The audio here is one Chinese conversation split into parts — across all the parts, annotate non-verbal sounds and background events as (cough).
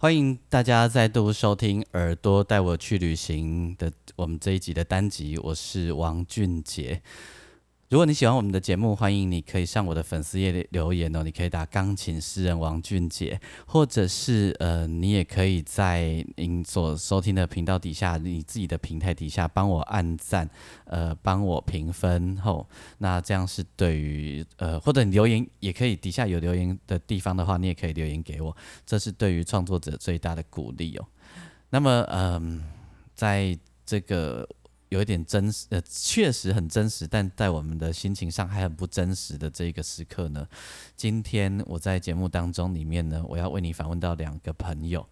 欢迎大家再度收听《耳朵带我去旅行》的我们这一集的单集，我是王俊杰。如果你喜欢我们的节目，欢迎你可以上我的粉丝页留言哦。你可以打钢琴诗人王俊杰，或者是呃，你也可以在您所收听的频道底下，你自己的平台底下帮我按赞，呃，帮我评分后，那这样是对于呃，或者你留言也可以底下有留言的地方的话，你也可以留言给我，这是对于创作者最大的鼓励哦。那么嗯，在这个。有一点真实，呃，确实很真实，但在我们的心情上还很不真实的这个时刻呢。今天我在节目当中里面呢，我要为你访问到两个朋友。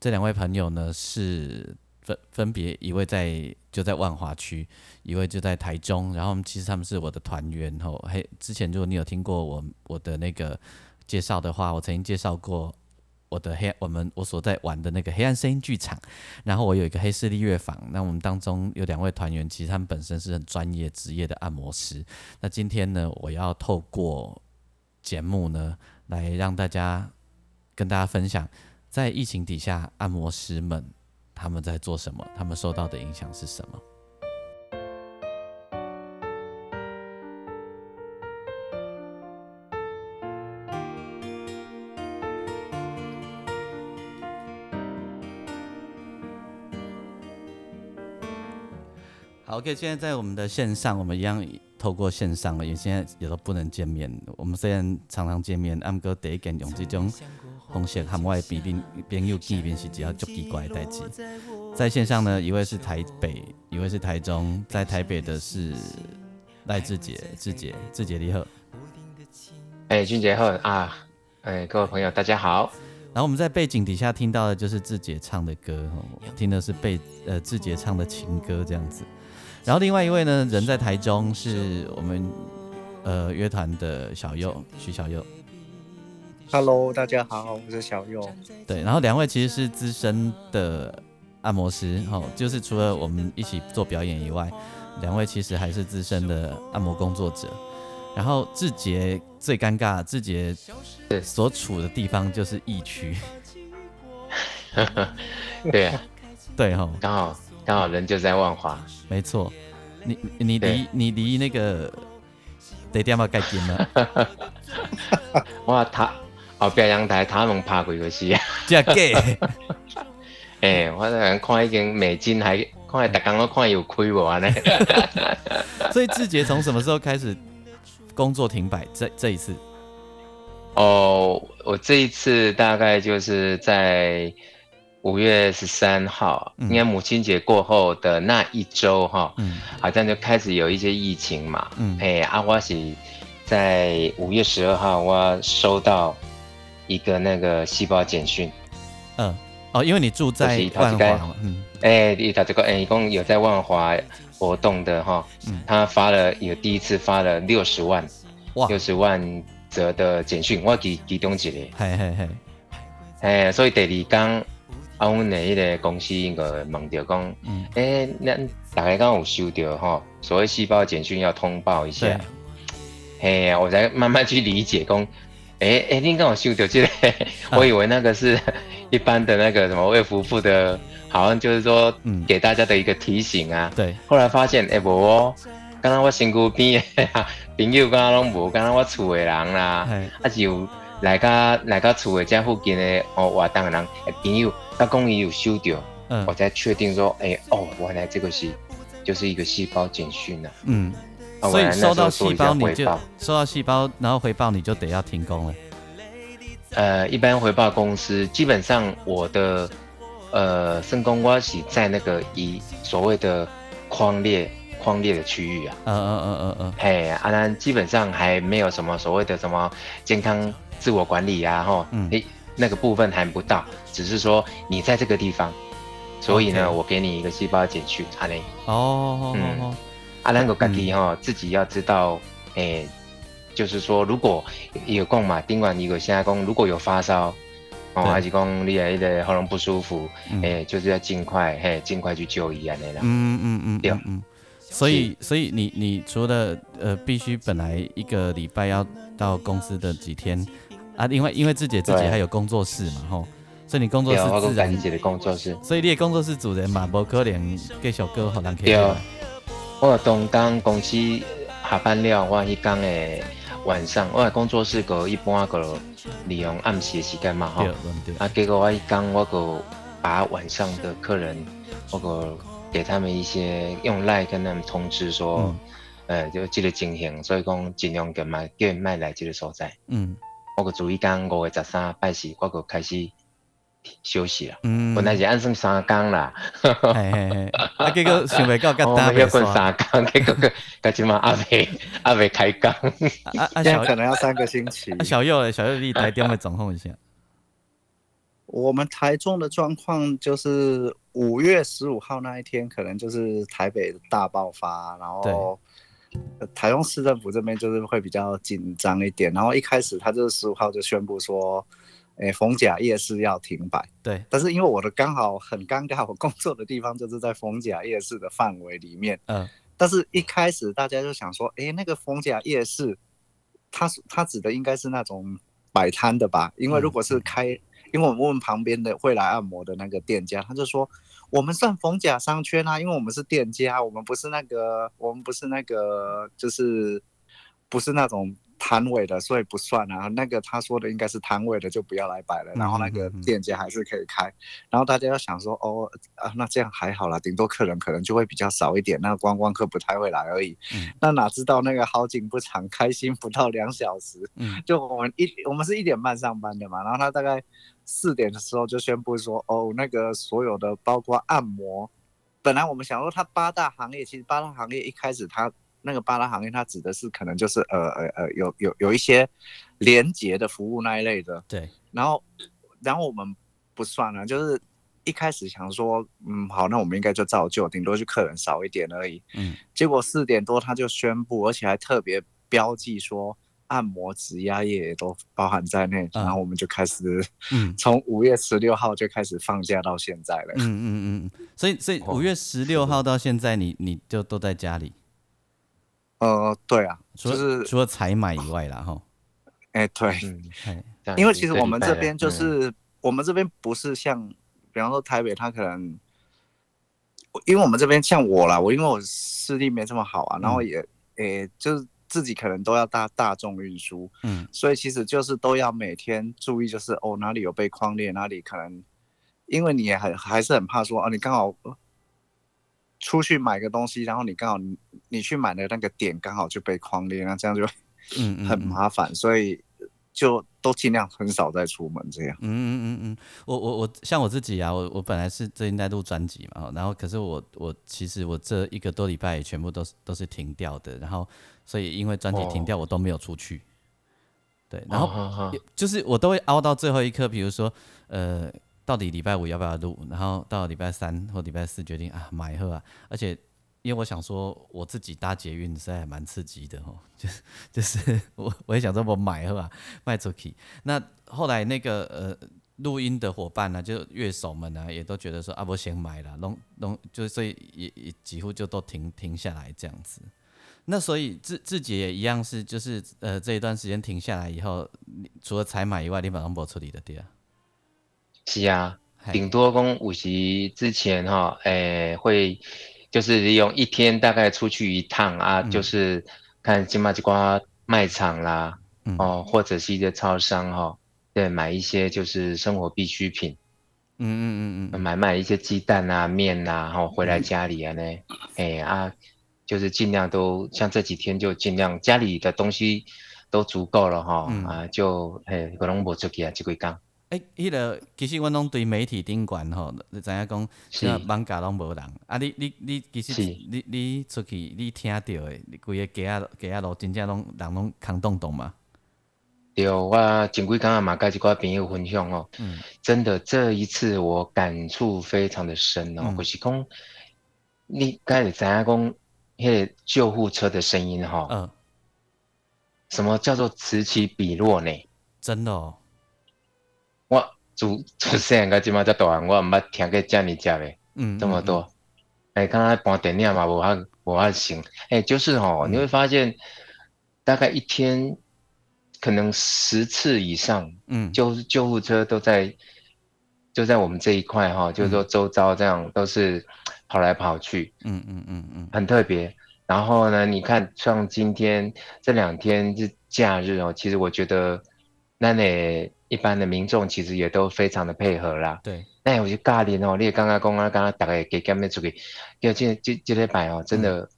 这两位朋友呢是分分别一位在就在万华区，一位就在台中。然后其实他们是我的团员吼。嘿，之前如果你有听过我我的那个介绍的话，我曾经介绍过。我的黑，我们我所在玩的那个黑暗声音剧场，然后我有一个黑势力乐坊，那我们当中有两位团员，其实他们本身是很专业职业的按摩师。那今天呢，我要透过节目呢，来让大家跟大家分享，在疫情底下，按摩师们他们在做什么，他们受到的影响是什么。，OK，现在在我们的线上，我们一样透过线上了，因为现在也都不能见面。我们虽然常常见面，阿哥第一件用这种方式和外边邻朋友见面是只要足奇怪的代志。在线上呢，一位是台北，一位是台中。在台北的是赖志杰，志杰，志杰你好。哎，俊杰好啊！哎，各位朋友大家好。然后我们在背景底下听到的就是志杰唱的歌，听的是被呃志杰唱的情歌这样子。然后另外一位呢，人在台中，是我们呃乐团的小右徐小右。Hello，大家好，我是小右。对，然后两位其实是资深的按摩师，哦，就是除了我们一起做表演以外，两位其实还是资深的按摩工作者。然后志杰最尴尬，志杰所处的地方就是疫区。(laughs) (laughs) 对，对哈，刚好。刚好人就在万华，没错。你你离你离那个得点要盖金了。(laughs) 我他后边阳台塔门爬过去是啊。这假？(laughs) 哎，我在看已经美金还看大家都看有亏无安尼。(laughs) 所以志杰从什么时候开始工作停摆？这这一次？哦，我这一次大概就是在。五月十三号，应该母亲节过后的那一周哈，好像就开始有一些疫情嘛。哎，阿花喜在五月十二号，我收到一个那个细胞简讯。嗯，哦，因为你住在万华，嗯，哎，他这个哎，一共有在万华活动的哈，他发了有第一次发了六十万，哇，六十万折的简讯，我其其中一个，嘿嘿嘿，哎，所以第二刚。啊，阮的迄个公司应该问着讲，诶，咱大概刚有收到吼，所谓细胞简讯要通报一下。嘿呀，我才慢慢去理解讲，诶诶，你刚有收到这个，(laughs) 我以为那个是一般的那个什么为夫妇的，好像就是说给大家的一个提醒啊。对。后来发现，诶，无哦，刚刚我身边的 (laughs) 朋友刚刚拢无，刚刚我厝的人啦，啊就来家来家厝的家附近的哦活动的人朋友。他公益有修掉，嗯，我才确定说，哎哦，原来这个是就是一个细胞简讯呢，嗯，所以收到细胞你就收到细胞，然后回报你就得要停工了。呃，一般回报公司基本上我的呃生工关系在那个以所谓的框列框列的区域啊，嗯嗯嗯嗯嗯，嘿，阿南基本上还没有什么所谓的什么健康自我管理呀，哈，诶，那个部分还不到，只是说你在这个地方，所以呢，我给你一个细胞减去，阿雷。哦，嗯，阿兰个家己哈，自己要知道，诶，就是说，如果有供嘛，另外一个现在供，如果有发烧，哦，还是讲你的的喉咙不舒服，诶，就是要尽快，嘿，尽快去就医啊，那啦。嗯嗯嗯，对，嗯。所以，所以你你除了呃，必须本来一个礼拜要到公司的几天啊，因为因为自己自己还有工作室嘛，吼，所以你工作室自然自己的工作室，所以你的工作室主人嘛，无可能继续歌好难听。对，我东刚公司下班了，我一讲诶晚上，我工作室个一般个利用暗时的时间嘛，吼，啊，结果我一讲我个把晚上的客人我个。给他们一些用赖跟他们通知说，呃，就记得进行，所以讲尽量给卖给卖来这个所在。嗯，我个注意讲五月十三拜四，我个开始休息了。嗯，本来是按算三工啦。嘿嘿嘿，啊，结果想袂到甲大要困三工，结果个个今嘛阿未 (laughs) 阿未开工，啊啊，小可能要三个星期。啊，小右小右你台电会掌控一下。我们台中的状况就是五月十五号那一天，可能就是台北大爆发，然后台中市政府这边就是会比较紧张一点。然后一开始他就是十五号就宣布说，诶，逢甲夜市要停摆。对。但是因为我的刚好很尴尬，我工作的地方就是在逢甲夜市的范围里面。嗯。但是一开始大家就想说，诶，那个逢甲夜市，他他指的应该是那种摆摊的吧？因为如果是开。因为我们问旁边的会来按摩的那个店家，他就说我们算逢甲商圈啊，因为我们是店家，我们不是那个，我们不是那个，就是不是那种。摊位的，所以不算啊。那个他说的应该是摊位的，就不要来摆了。然后那个店家还是可以开。然后大家要想说，哦啊，那这样还好啦，顶多客人可能就会比较少一点，那观光客不太会来而已。那哪知道那个好景不长，开心不到两小时。嗯，就我们一我们是一点半上班的嘛，然后他大概四点的时候就宣布说，哦，那个所有的包括按摩，本来我们想说它八大行业，其实八大行业一开始它。那个八大行业，它指的是可能就是呃呃呃有有有一些连接的服务那一类的。对。然后，然后我们不算了，就是一开始想说，嗯，好，那我们应该就照旧，顶多就客人少一点而已。嗯。结果四点多他就宣布，而且还特别标记说，按摩、指压液也都包含在内。然后我们就开始，嗯，(laughs) 从五月十六号就开始放假到现在了。嗯嗯嗯。所以，所以五月十六号到现在，你你就都在家里。呃，对啊，就是除了采买以外啦，哈，(laughs) 哎，对，因为其实我们这边就是我们这边不是像，比方说台北，它可能，因为我们这边像我啦，我因为我视力没这么好啊，然后也，诶，就是自己可能都要搭大众运输，嗯，所以其实就是都要每天注意，就是哦哪里有被框裂，哪里可能，因为你也很还是很怕说啊，你刚好。出去买个东西，然后你刚好你你去买的那个点刚好就被框裂，那这样就嗯很麻烦，所以就都尽量很少再出门这样。嗯嗯嗯嗯，我我我像我自己啊，我我本来是最近在录专辑嘛，然后可是我我其实我这一个多礼拜全部都是都是停掉的，然后所以因为专辑停掉，我都没有出去。对，然后就是我都会熬到最后一刻，比如说呃。到底礼拜五要不要录？然后到礼拜三或礼拜四决定啊买喝啊！而且因为我想说我自己搭捷运实在蛮刺激的哦，就是就是 (laughs) 我我也想说我买是吧卖出去。那后来那个呃录音的伙伴呢，就乐手们呢也都觉得说啊我先买了，弄弄就所以也也几乎就都停停下来这样子。那所以自自己也一样是就是呃这一段时间停下来以后，除了采买以外，你马上播处理的对啊。是啊，顶多公五十之前哈，诶会就是利用一天大概出去一趟啊，就是看金马吉瓜卖场啦，哦或者是一些超商哈，对，买一些就是生活必需品，嗯嗯嗯嗯，买买一些鸡蛋啊、面呐，然后回来家里啊呢，哎啊，就是尽量都像这几天就尽量家里的东西都足够了哈，啊就诶可能无出去啊，这几讲。诶，迄个其实阮拢对媒体顶管吼，你知影讲，像网架拢无人。啊，你你你其实你你出去你听到的，规个街啊街啊路真正拢人拢空洞洞嘛。对，我前几刚刚嘛甲一个朋友分享哦，嗯，真的这一次我感触非常的深哦，就是讲你刚才知影讲迄个救护车的声音哈，嗯，什么叫做此起彼落呢？真的，哦，我主主持人个即马在大汉，我毋捌听过这么接的，嗯，这么多，哎，刚才播电影嘛，无法无法行，哎，就是哦，你会发现大概一天。可能十次以上，嗯，就是救护车都在，就在我们这一块哈，就是说周遭这样都是跑来跑去，嗯嗯嗯嗯，很特别。然后呢，你看像今天这两天是假日哦，其实我觉得那那一般的民众其实也都非常的配合啦。对，那我就尬练哦，你也刚刚刚刚刚刚大概给干面出去，要今今今天摆哦，真的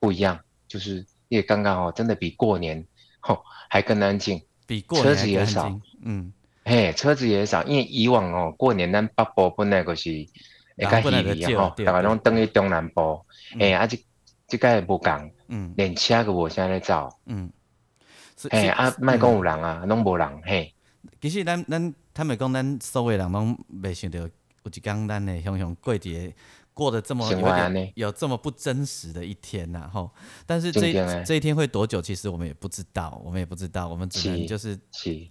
不一样，就是也刚刚哦，真的比过年。吼，还更安静，比车子也少，嗯，嘿，车子也少，因为以往哦，过年咱北部本来就是会较稀微吼，大概拢等于中南部，哎，啊这这个无共，嗯，连车都无啥咧走，嗯，哎，啊，卖讲有人啊，拢无人，嘿，其实咱咱他们讲咱所有人拢未想到有一天咱会向向过节。过得这么有有这么不真实的一天呐，吼！但是这这一天会多久，其实我们也不知道，我们也不知道，我们只能就是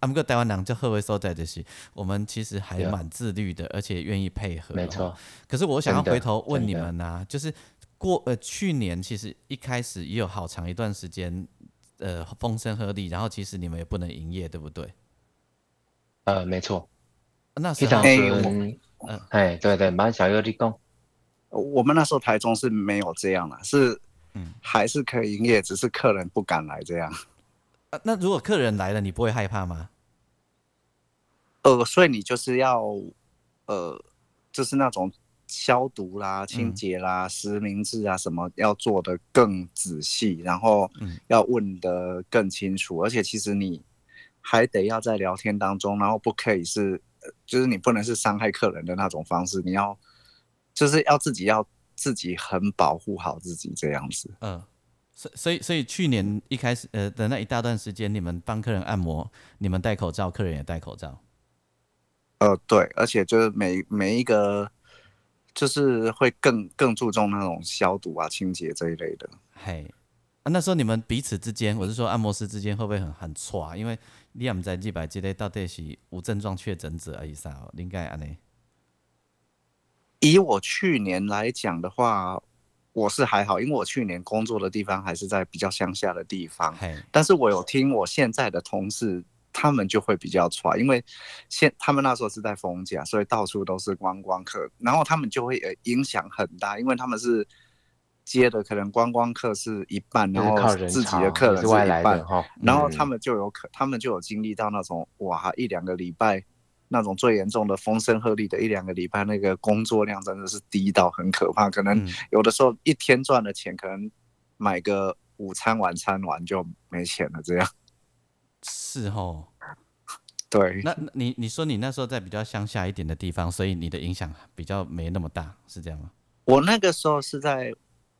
阿姆哥台湾人就贺威所在的是，我们其实还蛮自律的，而且愿意配合。没错。可是我想要回头问你们呐，就是过呃去年其实一开始也有好长一段时间，呃风声鹤唳，然后其实你们也不能营业，对不对？呃，没错。那时候，嗯，哎，对对，蛮小有立功。我们那时候台中是没有这样的，是，嗯，还是可以营业，只是客人不敢来这样。(laughs) 啊，那如果客人来了，你不会害怕吗？呃，所以你就是要，呃，就是那种消毒啦、清洁啦、实名制啊什么，要做的更仔细，然后要问的更清楚，而且其实你还得要在聊天当中，然后不可以是，就是你不能是伤害客人的那种方式，你要。就是要自己要自己很保护好自己这样子。嗯，所所以所以去年一开始呃的那一大段时间，你们帮客人按摩，你们戴口罩，客人也戴口罩。呃，对，而且就是每每一个就是会更更注重那种消毒啊、清洁这一类的。嘿，那时候你们彼此之间，我是说按摩师之间会不会很很错啊？因为你也唔知几百几类到底是无症状确诊者而已啥，应该安尼。以我去年来讲的话，我是还好，因为我去年工作的地方还是在比较乡下的地方。但是我有听我现在的同事，他们就会比较差，因为现他们那时候是在封假，所以到处都是观光客，然后他们就会影响很大，因为他们是接的可能观光客是一半，然后自己的客人是一半，然后他们就有可，他们就有经历到那种哇一两个礼拜。那种最严重的风声鹤唳的一两个礼拜，那个工作量真的是低到很可怕，可能有的时候一天赚的钱，可能买个午餐晚餐完就没钱了，这样。是哦，对。那你你说你那时候在比较乡下一点的地方，所以你的影响比较没那么大，是这样吗？我那个时候是在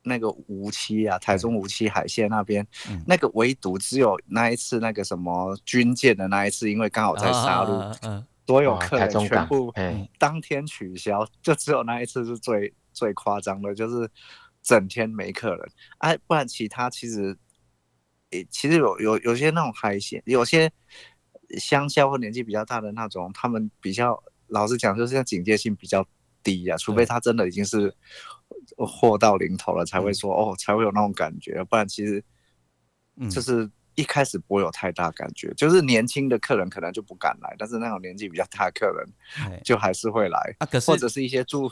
那个无期啊，台中无期海线那边，那个唯独只有那一次那个什么军舰的那一次，因为刚好在杀戮，嗯。所有客人全部当天取消，就只有那一次是最最夸张的，就是整天没客人。哎，不然其他其实，诶，其实有有有些那种海鲜，有些乡下或年纪比较大的那种，他们比较老实讲，就是警戒性比较低呀。除非他真的已经是货到临头了，才会说哦，才会有那种感觉。不然其实，就是。一开始不会有太大感觉，就是年轻的客人可能就不敢来，但是那种年纪比较大的客人就还是会来啊。可是或者是一些住，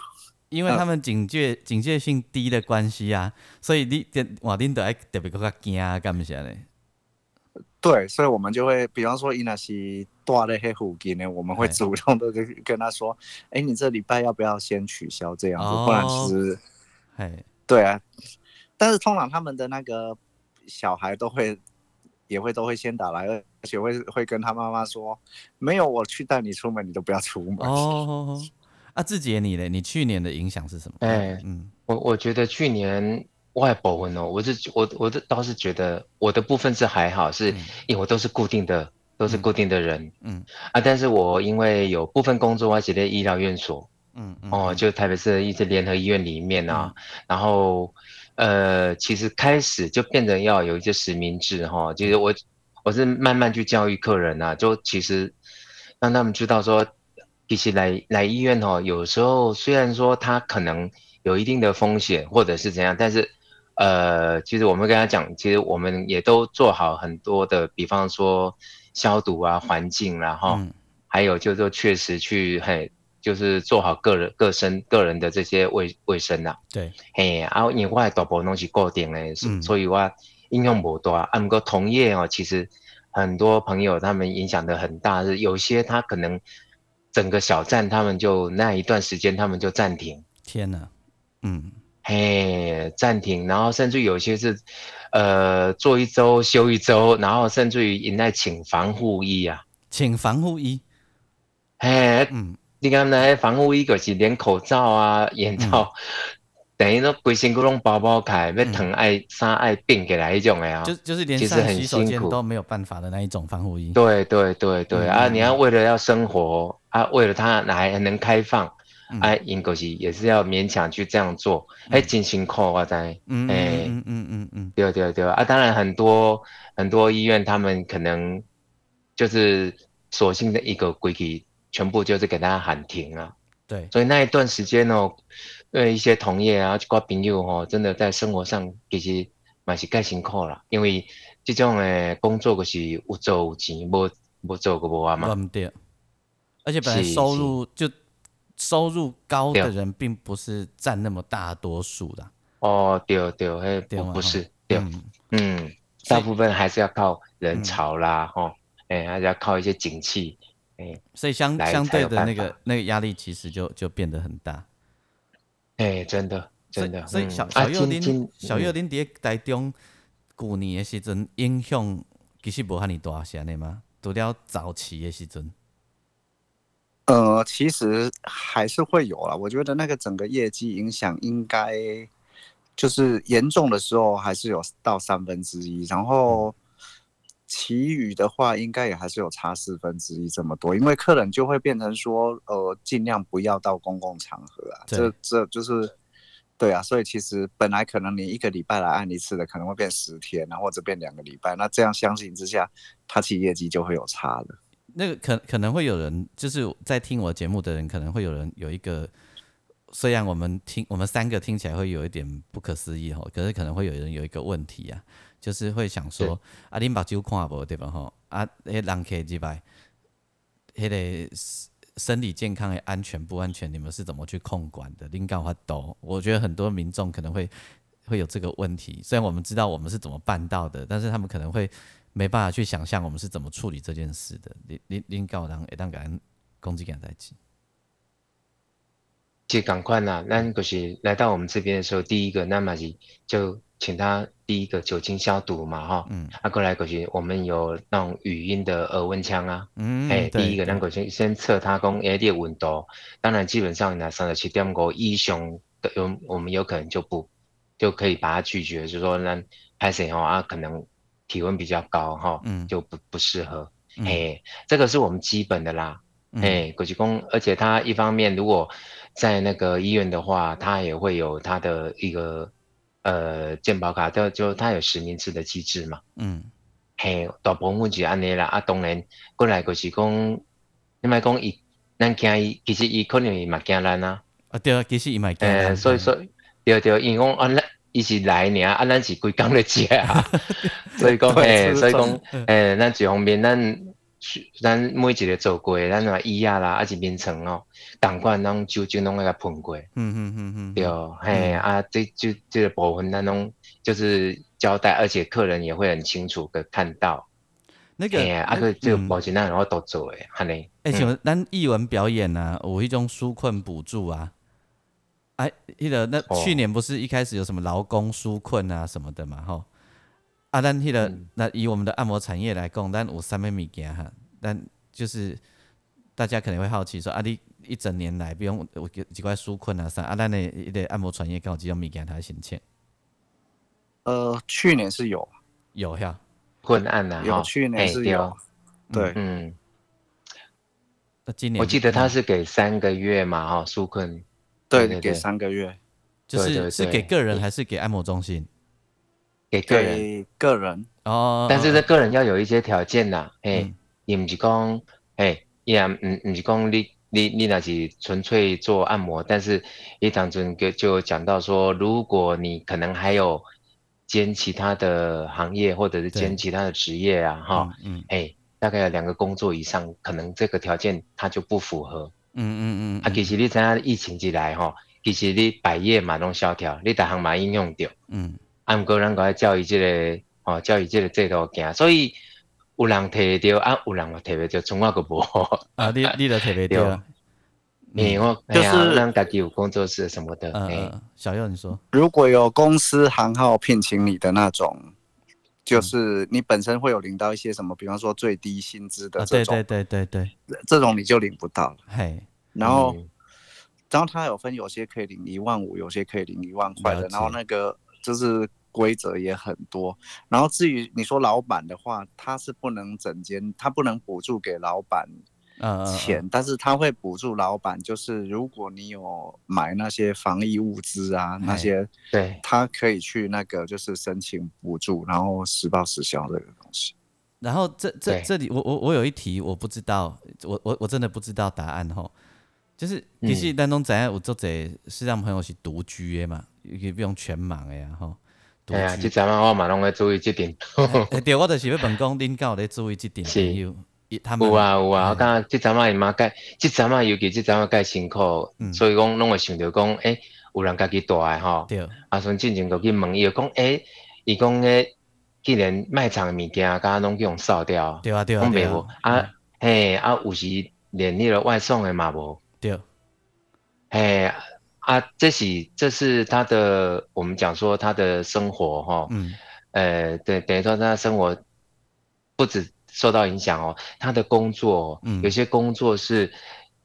因为他们警戒警戒性低的关系啊，所以你点瓦丁都爱特别个惊啊，干不起来对，所以我们就会，比方说伊那西多的黑附近呢，我们会主动的跟跟他说，哎，你这礼拜要不要先取消这样子？不然其实，哎，对啊，但是通常他们的那个小孩都会。也会都会先打来，而且会会跟他妈妈说，没有我去带你出门，你都不要出门。哦，啊，志杰你呢？你去年的影响是什么？哎，嗯，我我觉得去年外部分哦，我是我我这倒是觉得我的部分是还好，是因为我都是固定的都是固定的人，嗯啊，但是我因为有部分工作我写在医疗院所，嗯哦，就台北市一直联合医院里面啊，然后呃，其实开始就变成要有一些实名制哈，就是我我是慢慢去教育客人啊，就其实让他们知道说，其实来来医院哦，有时候虽然说他可能有一定的风险或者是怎样，但是。呃，其实我们跟他讲，其实我们也都做好很多的，比方说消毒啊、环境啦，哈，还有就是说确实去嘿，就是做好个人、个身、个人的这些卫卫生呐。对，嘿，然后因为我大部分东西固定嘞，所以我应用不多。啊，不过同业哦，其实很多朋友他们影响的很大，是有些他可能整个小站他们就那一段时间他们就暂停。天哪，嗯。嘿，暂停，然后甚至有些是，呃，做一周休一周，然后甚至于应该请防护衣啊，请防护衣。嘿，嗯，你看那防护衣就是连口罩啊、眼罩，等于说规身骨拢包包开，要疼爱衫爱病给来一种的啊，就就是连上洗手间都没有办法的那一种防护衣。对对对对啊，你要为了要生活啊，为了它还能开放。哎，因过是也是要勉强去这样做，哎，真辛苦我在，哎，嗯嗯嗯嗯，对对对啊，当然很多很多医院他们可能就是索性的一个规矩，全部就是给大家喊停啊。对，所以那一段时间哦，呃一些同业啊，包括朋友哦，真的在生活上其实蛮是盖辛苦了，因为这种诶工作可是有做有钱，无无做个无啊嘛。对，而且本来收入就。收入高的人并不是占那么大多数的。哦，对对，嘿，不是，对，嗯，大部分还是要靠人潮啦，哈，哎，还是要靠一些景气，哎，所以相相对的那个那个压力其实就就变得很大，哎，真的真的，所以小小幼丁小幼丁伫台中过年的时阵影响其实无遐尼大，是安尼吗？除了早期的时阵。呃，其实还是会有啦。我觉得那个整个业绩影响应该就是严重的时候还是有到三分之一，然后其余的话应该也还是有差四分之一这么多。因为客人就会变成说，呃，尽量不要到公共场合啊。这这就是对啊。所以其实本来可能你一个礼拜来按一次的，可能会变十天啊，或者变两个礼拜。那这样相形之下，他其实业绩就会有差了。那个可可能会有人就是在听我节目的人，可能会有人有一个，虽然我们听我们三个听起来会有一点不可思议哈，可是可能会有人有一个问题啊，就是会想说，啊，你把酒看无对吧哈？啊，那人客几百，迄个身体健康的安全不安全，你们是怎么去控管的？灵感话抖，我觉得很多民众可能会会有这个问题，虽然我们知道我们是怎么办到的，但是他们可能会。没办法去想象我们是怎么处理这件事的。你你你搞人一旦敢攻击敢在一起，其实赶快呐，那就是来到我们这边的时候，第一个那么就就请他第一个酒精消毒嘛哈。嗯。啊，过来过去，我们有那种语音的耳温枪啊。嗯。哎，第一个那个先先测他讲诶的温度，当然基本上呢三十七点五以上的有我们有可能就不就可以把它拒绝，就说那拍谁哦啊可能。体温比较高哈，嗯，就不不适合，嘿，这个是我们基本的啦，嘿，国际工，而且他一方面如果在那个医院的话，他也会有他的一个呃健保卡，就就他有实名制的机制嘛，嗯，嘿，大部分就安尼啦，啊，当然过来就是讲，你咪讲伊，咱惊伊，其实伊可能伊嘛惊咱啊，啊对啊，其实伊嘛惊咱，所以说，对对，因为讲啊，咱。一起来呢，啊，咱是规工的节啊，(laughs) (laughs) 所以讲，诶，所以讲，诶，咱一方面，咱咱每一个做过，咱话椅啊啦，啊是眠床哦，赶快让酒精拢那个喷过，嗯嗯嗯嗯，对，嘿，啊，这就这个部分，咱拢就是交代，而且客人也会很清楚的看到，那个，啊个这个保险咱我都做诶，哈尼，诶，像咱艺文表演啊，有一种纾困补助啊。哎，迄个那去年不是一开始有什么劳工纾困啊什么的嘛，吼。啊，但迄个那以我们的按摩产业来讲，但有三米件哈，但就是大家可能会好奇说，啊，你一整年来不用有几块纾困啊啥，啊，咱的一个按摩产业刚好几种物件他申请。呃，去年是有，有呀，困难呐，有去年是有。对，嗯。那今年我记得他是给三个月嘛，哈，苏坤。对，给三个月。就是是给个人还是给按摩中心？给个人，个人哦。但是这个人要有一些条件呐，哎，也不是讲，哎，也嗯，不是讲你你你那是纯粹做按摩，但是一堂中就就讲到说，如果你可能还有兼其他的行业或者是兼其他的职业啊，哈，嗯，哎，大概有两个工作以上，可能这个条件它就不符合。嗯嗯嗯。啊，其实你参加疫情之来哈。其实你百业嘛拢萧条，你逐项嘛应用掉，嗯，啊，毋过咱个教育即个，哦，教育即个制度行，所以有人摕着，啊，有人嘛摕袂着，从我个无。啊，你你都摕袂着。(laughs) 你我就是咱家己有工作室什么的。嗯，小佑你说，如果有公司行号聘请你的那种，就是你本身会有领到一些什么，比方说最低薪资的这种，对对对对对，这种你就领不到了。嘿，然后。然后它有分，有些可以领一万五，有些可以领一万块的。然后那个就是规则也很多。然后至于你说老板的话，他是不能整间，他不能补助给老板钱，但是他会补助老板，就是如果你有买那些防疫物资啊，那些，对，他可以去那个就是申请补助，然后实报实销这个东西。然后这这这里我我我有一题我不知道，我我我真的不知道答案哈。就是其实当中怎样有做者是让朋友是独居的嘛，也不用全盲的呀吼。对啊，即阵啊我嘛拢会注意即点。(laughs) 对，我就是要问讲，恁有咧注意即点朋友。有啊有啊，我感觉即阵啊伊妈介，即阵啊尤其即阵啊介辛苦，所以讲拢会想着讲，诶，有人家己带诶吼。对。啊，所以进前就去问伊，讲诶，伊讲诶，既然卖场诶物件，敢拢去用扫掉。对啊对啊对啊。啊，嘿啊，有时连迄个外送诶嘛无。对，哎啊，这是这是他的，我们讲说他的生活哈，嗯，呃，对，等于说他的生活不止受到影响哦，他的工作，嗯，有些工作是，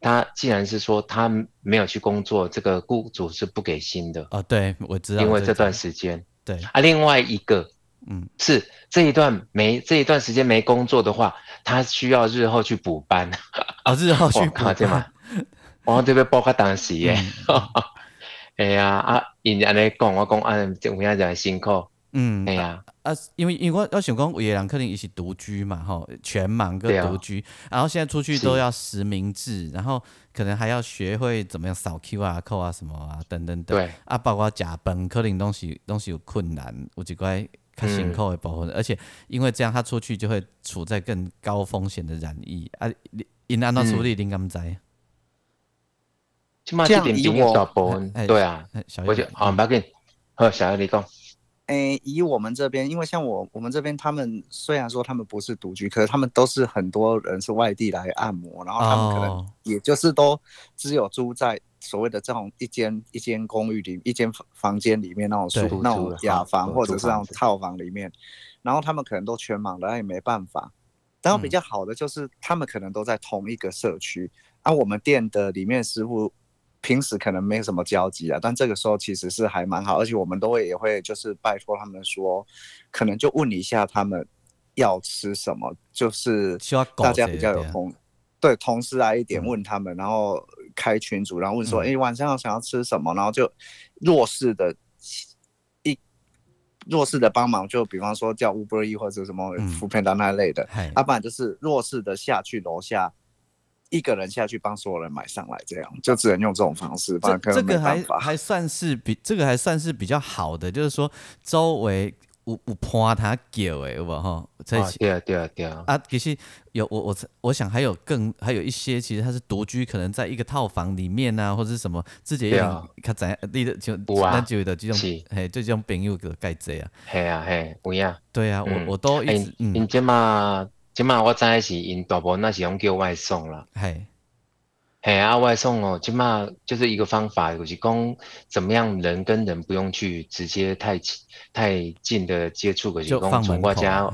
他既然是说他没有去工作，这个雇主是不给薪的啊，对，我知道，因为这段时间，对。啊，另外一个，嗯，是这一段没这一段时间没工作的话，他需要日后去补班。啊，日后去 (laughs) 补班。我这边包较当时诶，(laughs) 哎呀啊，因安尼讲，我讲安有影就辛苦，嗯，哎呀。啊，因为因为我我想讲，有人可能一起独居嘛，吼，全盲跟独居，然后现在出去都要实名制，然后可能还要学会怎么样扫 Q R code 啊什么啊等等等，对。啊，包括假本可能东西东西有困难，有几块较辛苦的部分，而且因为这样他出去就会处在更高风险的染疫。啊，因安怎处理，你敢知？这样以我，对啊，我就好，不要紧，好，小叶你讲。诶，以我们这边，因为像我，我们这边他们虽然说他们不是独居，可是他们都是很多人是外地来按摩，然后他们可能也就是都只有租在所谓的这种一间一间公寓里，一间房间里面那种宿那种雅房或者是那种套房里面，然后他们可能都全盲的，那也没办法。然后比较好的就是他们可能都在同一个社区，而我们店的里面师傅。平时可能没什么交集啊，但这个时候其实是还蛮好，而且我们都会也会就是拜托他们说，可能就问一下他们要吃什么，就是大家比较有同对同事来一点问他们，然后开群组，然后问说，哎，晚上想要吃什么，然后就弱势的一弱势的帮忙，就比方说叫 Uber E 或者什么扶贫的那类的，要不然就是弱势的下去楼下。一个人下去帮所有人买上来，这样就只能用这种方式。这这个还还算是比这个还算是比较好的，就是说周围有有伴他叫诶，有无哈？在一起。对啊对啊对啊。啊，其实有我我我想还有更还有一些，其实他是独居，可能在一个套房里面啊，或者是什么自己要看怎你的就那就的这种嘿，这种朋友个盖这啊。嘿啊嘿，有呀。对啊，我我都一直嗯。这嘛。即码我知是因大部分那是用叫外送啦，系，系啊外送哦，即码就是一个方法，就是讲怎么样人跟人不用去直接太近太近的接触，就是讲从我家，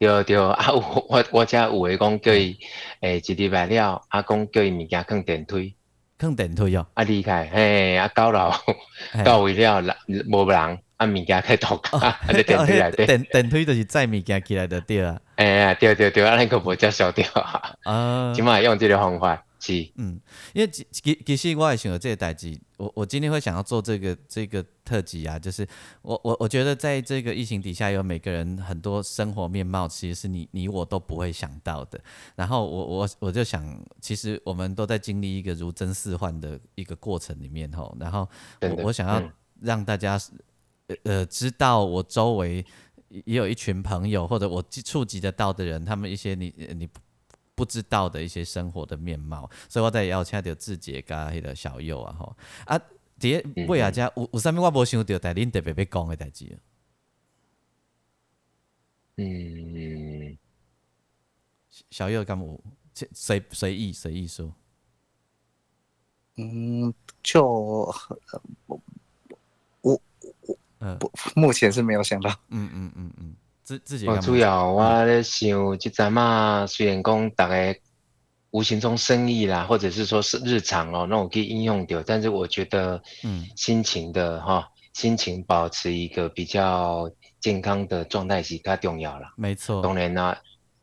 对对 (laughs) 啊，我我我家有诶讲叫伊诶一礼拜了，啊讲叫伊物件放电梯，放电梯哦，啊厉害，嘿啊到老到位了人无人，啊物件开倒卡，(laughs) 啊电梯来 (laughs) 电电梯就是载物件起来的对啊。哎，对对对，那个不叫消掉啊，起码用这个方法。嗯，因为其其其实我也想有这个代际，我我今天会想要做这个这个特辑啊，就是我我我觉得在这个疫情底下，有每个人很多生活面貌，其实是你你我都不会想到的。然后我我我就想，其实我们都在经历一个如真似幻的一个过程里面吼。然后我我想要让大家呃知道，我周围也有一群朋友，或者我触及得到的人，他们一些你你。不知道的一些生活的面貌，所以我在邀请到志杰加迄个小佑啊吼啊，第为阿家有有啥物我无想到，但恁特别要讲的代志。嗯，小佑干有随随意随意说。嗯，就我我嗯，(laughs) 目前是没有想到。嗯嗯嗯嗯。自自己我主要我咧想，即阵嘛，虽然讲大家无形中生意啦，或者是说是日常哦，那我可以应用掉，但是我觉得，嗯，心情的哈，心情保持一个比较健康的状态是较重要啦。没错。当然啦，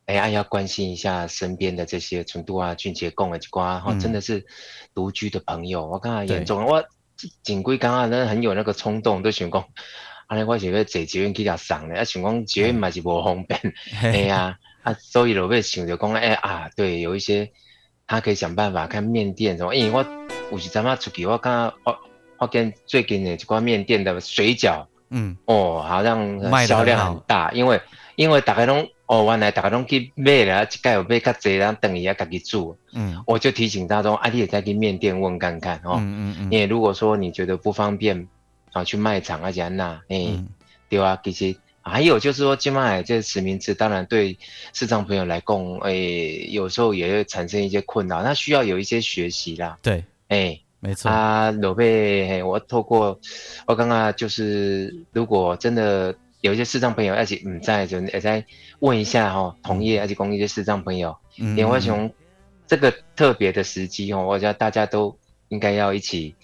哎，要关心一下身边的这些程度啊，俊杰讲的一寡哈，真的是独居的朋友，我看严重，我警规刚刚那很有那个冲动，都想讲。(laughs) 安尼我想要坐捷运去遐送咧，啊想讲捷运嘛是无方便，哎呀，(laughs) 啊所以落尾想着讲，哎啊，对，有一些他可以想办法看面店什么，因为我有时阵啊出去，我看我我见最近的一款面店的水饺，嗯，哦，好像销量很大，因为因为大家拢哦原来大家拢去买了，一盖有买较济，然后等伊啊家己煮，嗯，我就提醒大众，啊你也在去面店问看看哦，嗯嗯嗯，因为如果说你觉得不方便。啊，去卖场啊，这样那，哎，对啊，其实还有就是说，今麦这实名制，当然对市场朋友来讲，哎，有时候也会产生一些困扰，那需要有一些学习啦。对，哎，没错。啊，罗贝，我透过我刚刚就是，如果真的有一些视障朋友，而且唔在，就也在问一下哈，同业而且公益的视障朋友，连外熊这个特别的时机哦，我觉得大家都应该要一起。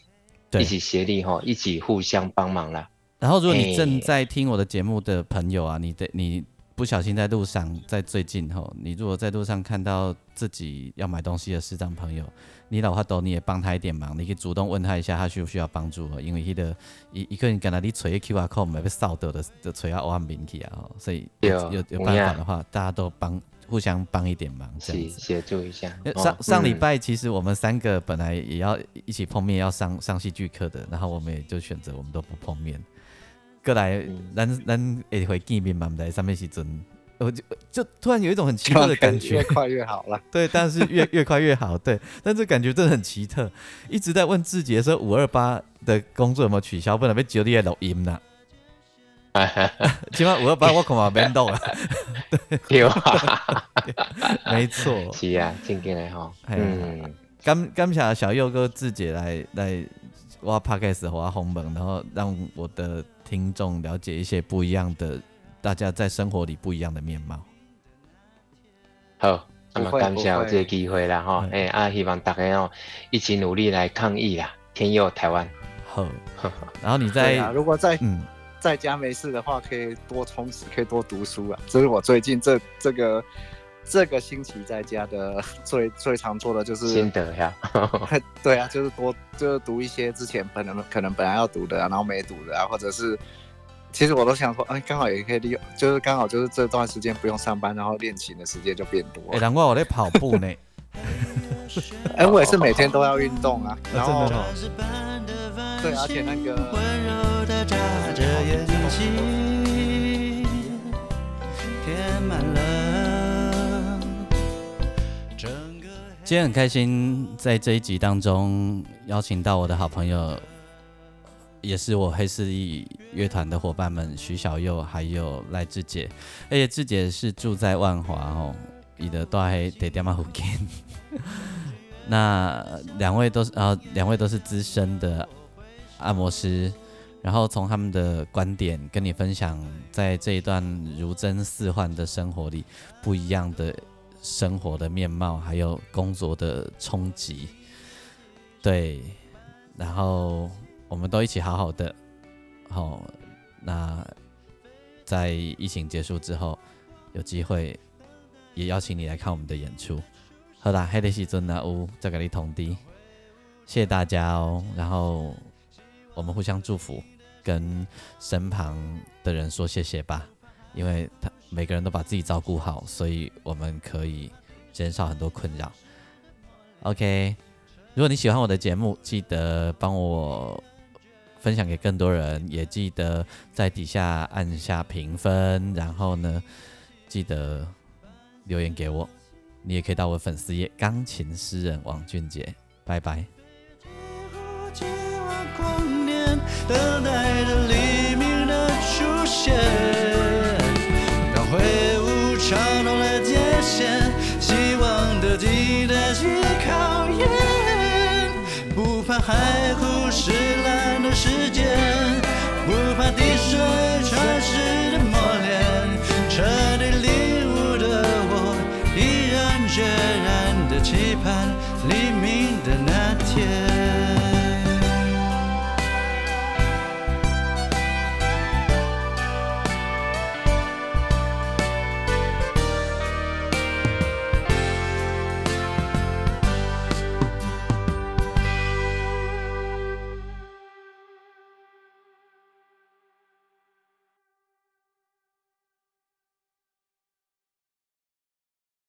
一起协力哈，一起互相帮忙啦。然后，如果你正在听我的节目的朋友啊，你的你不小心在路上，在最近哈，你如果在路上看到自己要买东西的视障朋友，你老话都你也帮他一点忙，你可以主动问他一下，他需不需要帮助哦因为他的一一个人跟他你锤 Q R code 没被扫掉的，的锤要按名气啊，所以有有有办法的话，大家都帮。互相帮一点忙，这样子协助一下。上上礼拜其实我们三个本来也要一起碰面，要上上戏剧课的，然后我们也就选择我们都不碰面。过来，咱咱也会见面嘛，在上面时阵，我就就突然有一种很奇特的感觉，越快越好了。对，但是越越快越好，对，但这感觉真的很奇特。一直在问志杰说五二八的工作有没有取消，不能被九弟录音呢？(laughs) 起码五二八我恐怕变动了，(laughs) 对，(laughs) 没错，是啊，正经的哈，嗯，感感谢小佑哥自己来来我 podcast 和我红门，然后让我的听众了解一些不一样的，大家在生活里不一样的面貌。好，那么感谢这个机会啦哈，哎啊，希望大家哦一起努力来抗疫啦，天佑台湾。好，(laughs) 然后你在如果在嗯。在家没事的话，可以多充实，可以多读书啊！这是我最近这这个这个星期在家的 (laughs) 最最常做的就是心得呀。(laughs) 对啊，就是多就是读一些之前本能可能本来要读的，然后没读的啊，或者是其实我都想说，哎，刚好也可以利用，就是刚好就是这段时间不用上班，然后练琴的时间就变多。哎，难怪我在跑步呢。哎，我也是每天都要运动啊，(laughs) 然后对，而且那个。今天很开心，在这一集当中邀请到我的好朋友，也是我黑势力乐团的伙伴们徐小佑还有赖志杰，而且志杰是住在万华哦，你的大黑得点嘛福建。(laughs) 那两位都是啊，两位都是资深的按摩师。然后从他们的观点跟你分享，在这一段如真似幻的生活里，不一样的生活的面貌，还有工作的冲击，对。然后我们都一起好好的，好。那在疫情结束之后，有机会也邀请你来看我们的演出。好啦，黑的西尊呢屋再给你通地，谢谢大家哦。然后我们互相祝福，跟身旁的人说谢谢吧，因为他每个人都把自己照顾好，所以我们可以减少很多困扰。OK，如果你喜欢我的节目，记得帮我分享给更多人，也记得在底下按下评分，然后呢，记得留言给我。你也可以到我的粉丝页钢琴诗人王俊杰，拜拜。等待着黎明的出现，世界